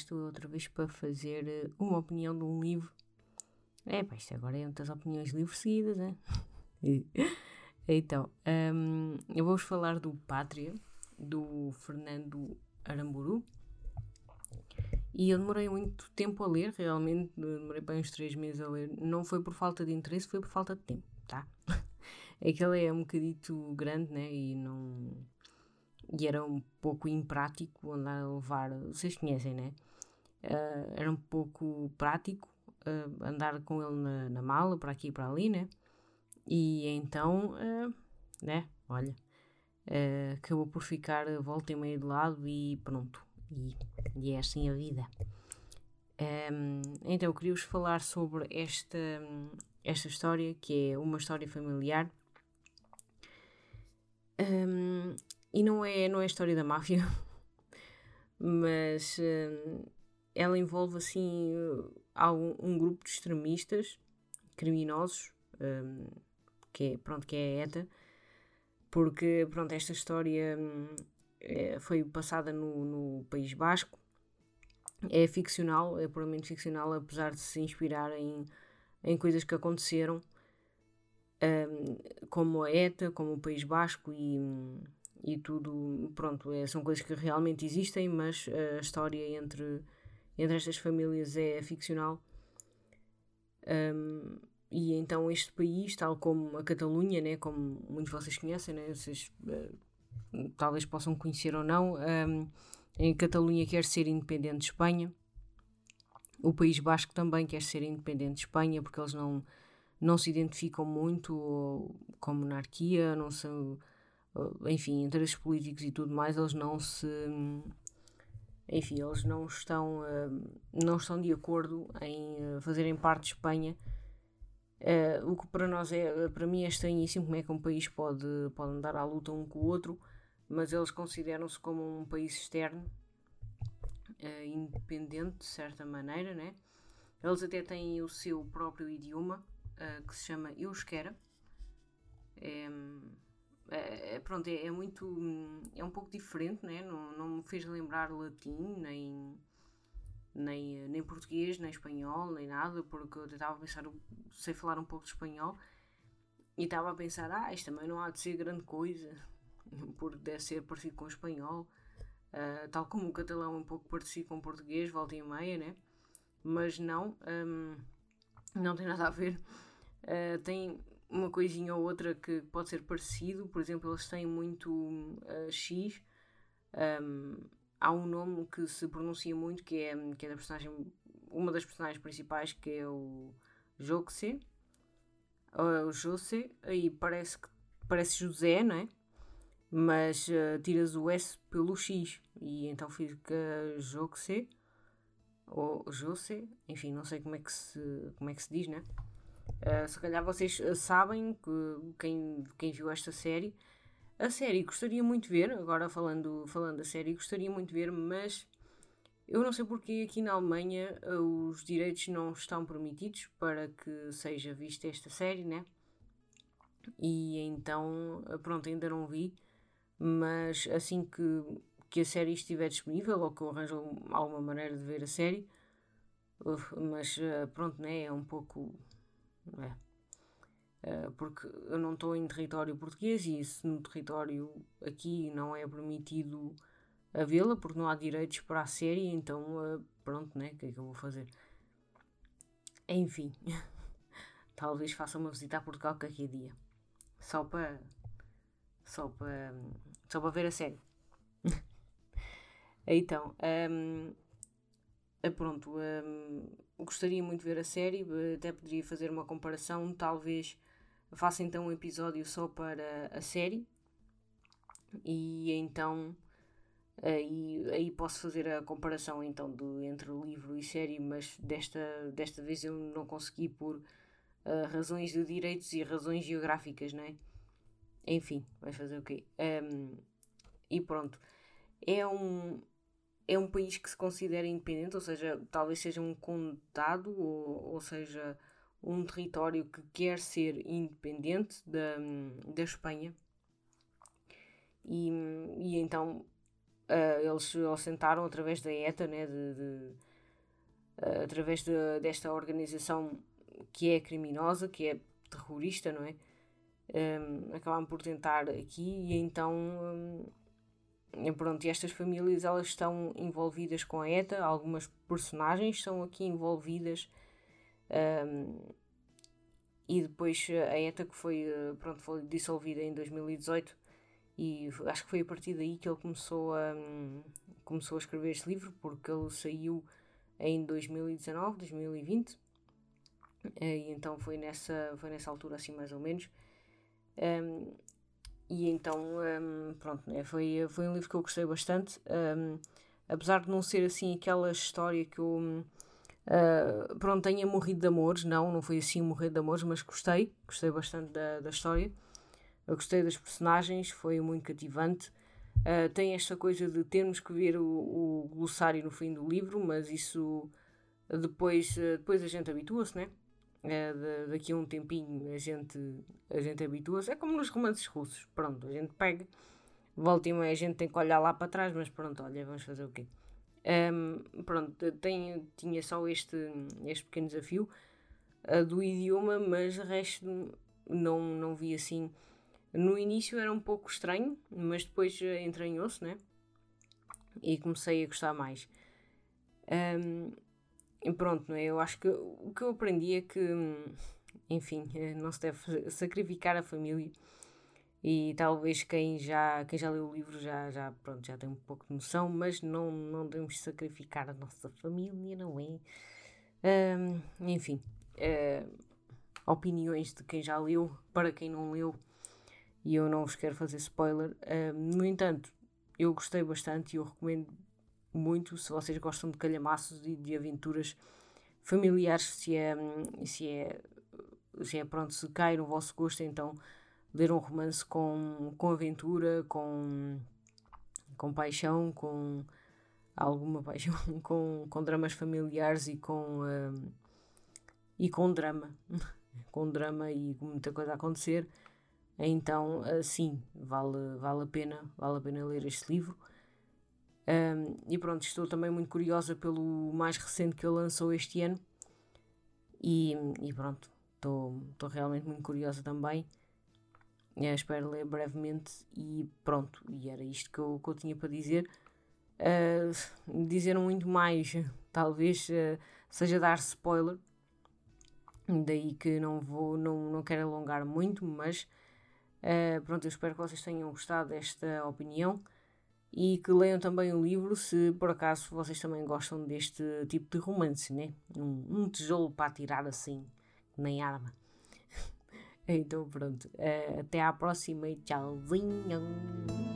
estou outra vez para fazer eh, uma opinião de um livro. É, pá, isto agora é muitas opiniões livres seguidas, né? então, um, eu vou-vos falar do Pátria, do Fernando Aramburu. E eu demorei muito tempo a ler, realmente, demorei para uns 3 meses a ler. Não foi por falta de interesse, foi por falta de tempo, tá? Aquele é um bocadito grande, né? E não. E era um pouco imprático andar a levar. Vocês conhecem, né? Uh, era um pouco prático uh, andar com ele na, na, mala, para aqui e para ali, né? E então, uh, né? Olha, acabou por ficar volta e meia de lado e pronto. E, e é assim a vida. Um, então, queria-vos falar sobre esta, esta história, que é uma história familiar. Um, e não é, não é a história da máfia, mas ela envolve assim um, um, grupo de extremistas criminosos, que, é, pronto, que é a ETA, porque pronto, esta história é, foi passada no, no País Basco. É ficcional, é puramente ficcional, apesar de se inspirar em, em coisas que aconteceram, um, como a ETA, como o País Basco e, e tudo. Pronto, é, são coisas que realmente existem, mas a história entre, entre estas famílias é ficcional. Um, e então este país, tal como a Catalunha, né, como muitos de vocês conhecem, né, vocês uh, talvez possam conhecer ou não, um, em Catalunha quer ser independente de Espanha. O País Basco também quer ser independente de Espanha porque eles não, não se identificam muito com monarquia, não são, enfim, interesses políticos e tudo mais, eles não se enfim, eles não estão, não estão de acordo em fazerem parte de Espanha. o que para nós é, para mim é estranhíssimo como é que um país pode, pode andar à luta um com o outro mas eles consideram-se como um país externo, uh, independente de certa maneira, né? Eles até têm o seu próprio idioma, que se chama Euskera. É, é, pronto, é, é, muito. é um pouco diferente, né? não, não me fez lembrar latim, nem, nem, nem português, nem espanhol, nem nada, porque eu estava a pensar, sei falar um pouco de espanhol, e estava a pensar, ah, isto também não há de ser grande coisa porque deve ser parecido com o espanhol, uh, tal como o catalão é um pouco parecido com o português, volta e meia, né? Mas não, um, não tem nada a ver. Uh, tem uma coisinha ou outra que pode ser parecido, por exemplo, eles têm muito uh, X. Um, há um nome que se pronuncia muito que é, que é da personagem, uma das personagens principais, que é o Joxe. o Jose, aí parece que parece José, não é? mas uh, tiras o S pelo X e então fica Joxe ou Jose, enfim, não sei como é que se, como é que se diz, né? Uh, se calhar vocês eh, sabem que quem, quem viu esta série, a série gostaria muito de ver, agora falando, falando da série, gostaria muito de ver, mas eu não sei porque aqui na Alemanha os direitos não estão permitidos para que seja vista esta série, né? E então, pronto, ainda não vi mas assim que, que a série estiver disponível ou que eu arranjo alguma maneira de ver a série, mas pronto, né, é um pouco. É, uh, porque eu não estou em território português e se no território aqui não é permitido a vê-la porque não há direitos para a série, então uh, pronto, né, o que é que eu vou fazer? Enfim, talvez faça uma visita a Portugal qualquer dia, só para só para só para ver a série. então, um, eh, pronto, um, gostaria muito de ver a série, até poderia fazer uma comparação, talvez faça então um episódio só para a série e então aí, aí posso fazer a comparação então do, entre livro e série, mas desta, desta vez eu não consegui por uh, razões de direitos e razões geográficas, não é? Enfim, vais fazer o quê? Um, e pronto. É um, é um país que se considera independente, ou seja, talvez seja um condado, ou, ou seja, um território que quer ser independente da, da Espanha. E, e então uh, eles assentaram através da ETA, né, de, de uh, através de, desta organização que é criminosa, que é terrorista, não é? Um, acabaram por tentar aqui e então um, pronto, e estas famílias elas estão envolvidas com a ETA, algumas personagens são aqui envolvidas um, e depois a ETA que foi, pronto, foi dissolvida em 2018 e acho que foi a partir daí que ele começou a, começou a escrever este livro porque ele saiu em 2019, 2020 e então foi nessa, foi nessa altura assim mais ou menos. Um, e então, um, pronto, né, foi, foi um livro que eu gostei bastante, um, apesar de não ser assim aquela história que eu, uh, pronto, tenha morrido de amores, não, não foi assim morrer de amores, mas gostei, gostei bastante da, da história, eu gostei das personagens, foi muito cativante. Uh, tem esta coisa de termos que ver o, o glossário no fim do livro, mas isso depois, uh, depois a gente habitua-se, né? É, daqui a um tempinho a gente, a gente habitua-se. É como nos romances russos. Pronto, a gente pega, volta e meia a gente tem que olhar lá para trás, mas pronto, olha, vamos fazer o quê? Um, pronto, tenho, tinha só este, este pequeno desafio uh, do idioma, mas o resto não, não vi assim. No início era um pouco estranho, mas depois entranhou-se, né? E comecei a gostar mais. Um, e pronto, não é? Eu acho que o que eu aprendi é que, enfim, eh, não se deve sacrificar a família. E talvez quem já, quem já leu o livro já, já, pronto, já tem um pouco de noção, mas não, não devemos sacrificar a nossa família, não é? Um, enfim, uh, opiniões de quem já leu, para quem não leu, e eu não vos quero fazer spoiler. Uh, no entanto, eu gostei bastante e eu recomendo muito se vocês gostam de calhamaços e de aventuras familiares, se é, se é, se é pronto, se cai no vosso gosto, então ler um romance com, com aventura, com, com paixão, com alguma paixão, com, com dramas familiares e com, uh, e com drama, com drama e com muita coisa a acontecer. Então, uh, sim, vale, vale a pena, vale a pena ler este livro. Um, e pronto, estou também muito curiosa pelo mais recente que ele lançou este ano. E, e pronto, estou realmente muito curiosa também. É, espero ler brevemente e pronto. E era isto que eu, que eu tinha para dizer. Uh, dizer muito mais, talvez uh, seja dar spoiler. Daí que não vou, não, não quero alongar muito, mas uh, pronto, eu espero que vocês tenham gostado desta opinião e que leiam também o livro se por acaso vocês também gostam deste tipo de romance, né? Um, um tijolo para tirar assim, nem arma. então pronto, uh, até à próxima e tchauzinho.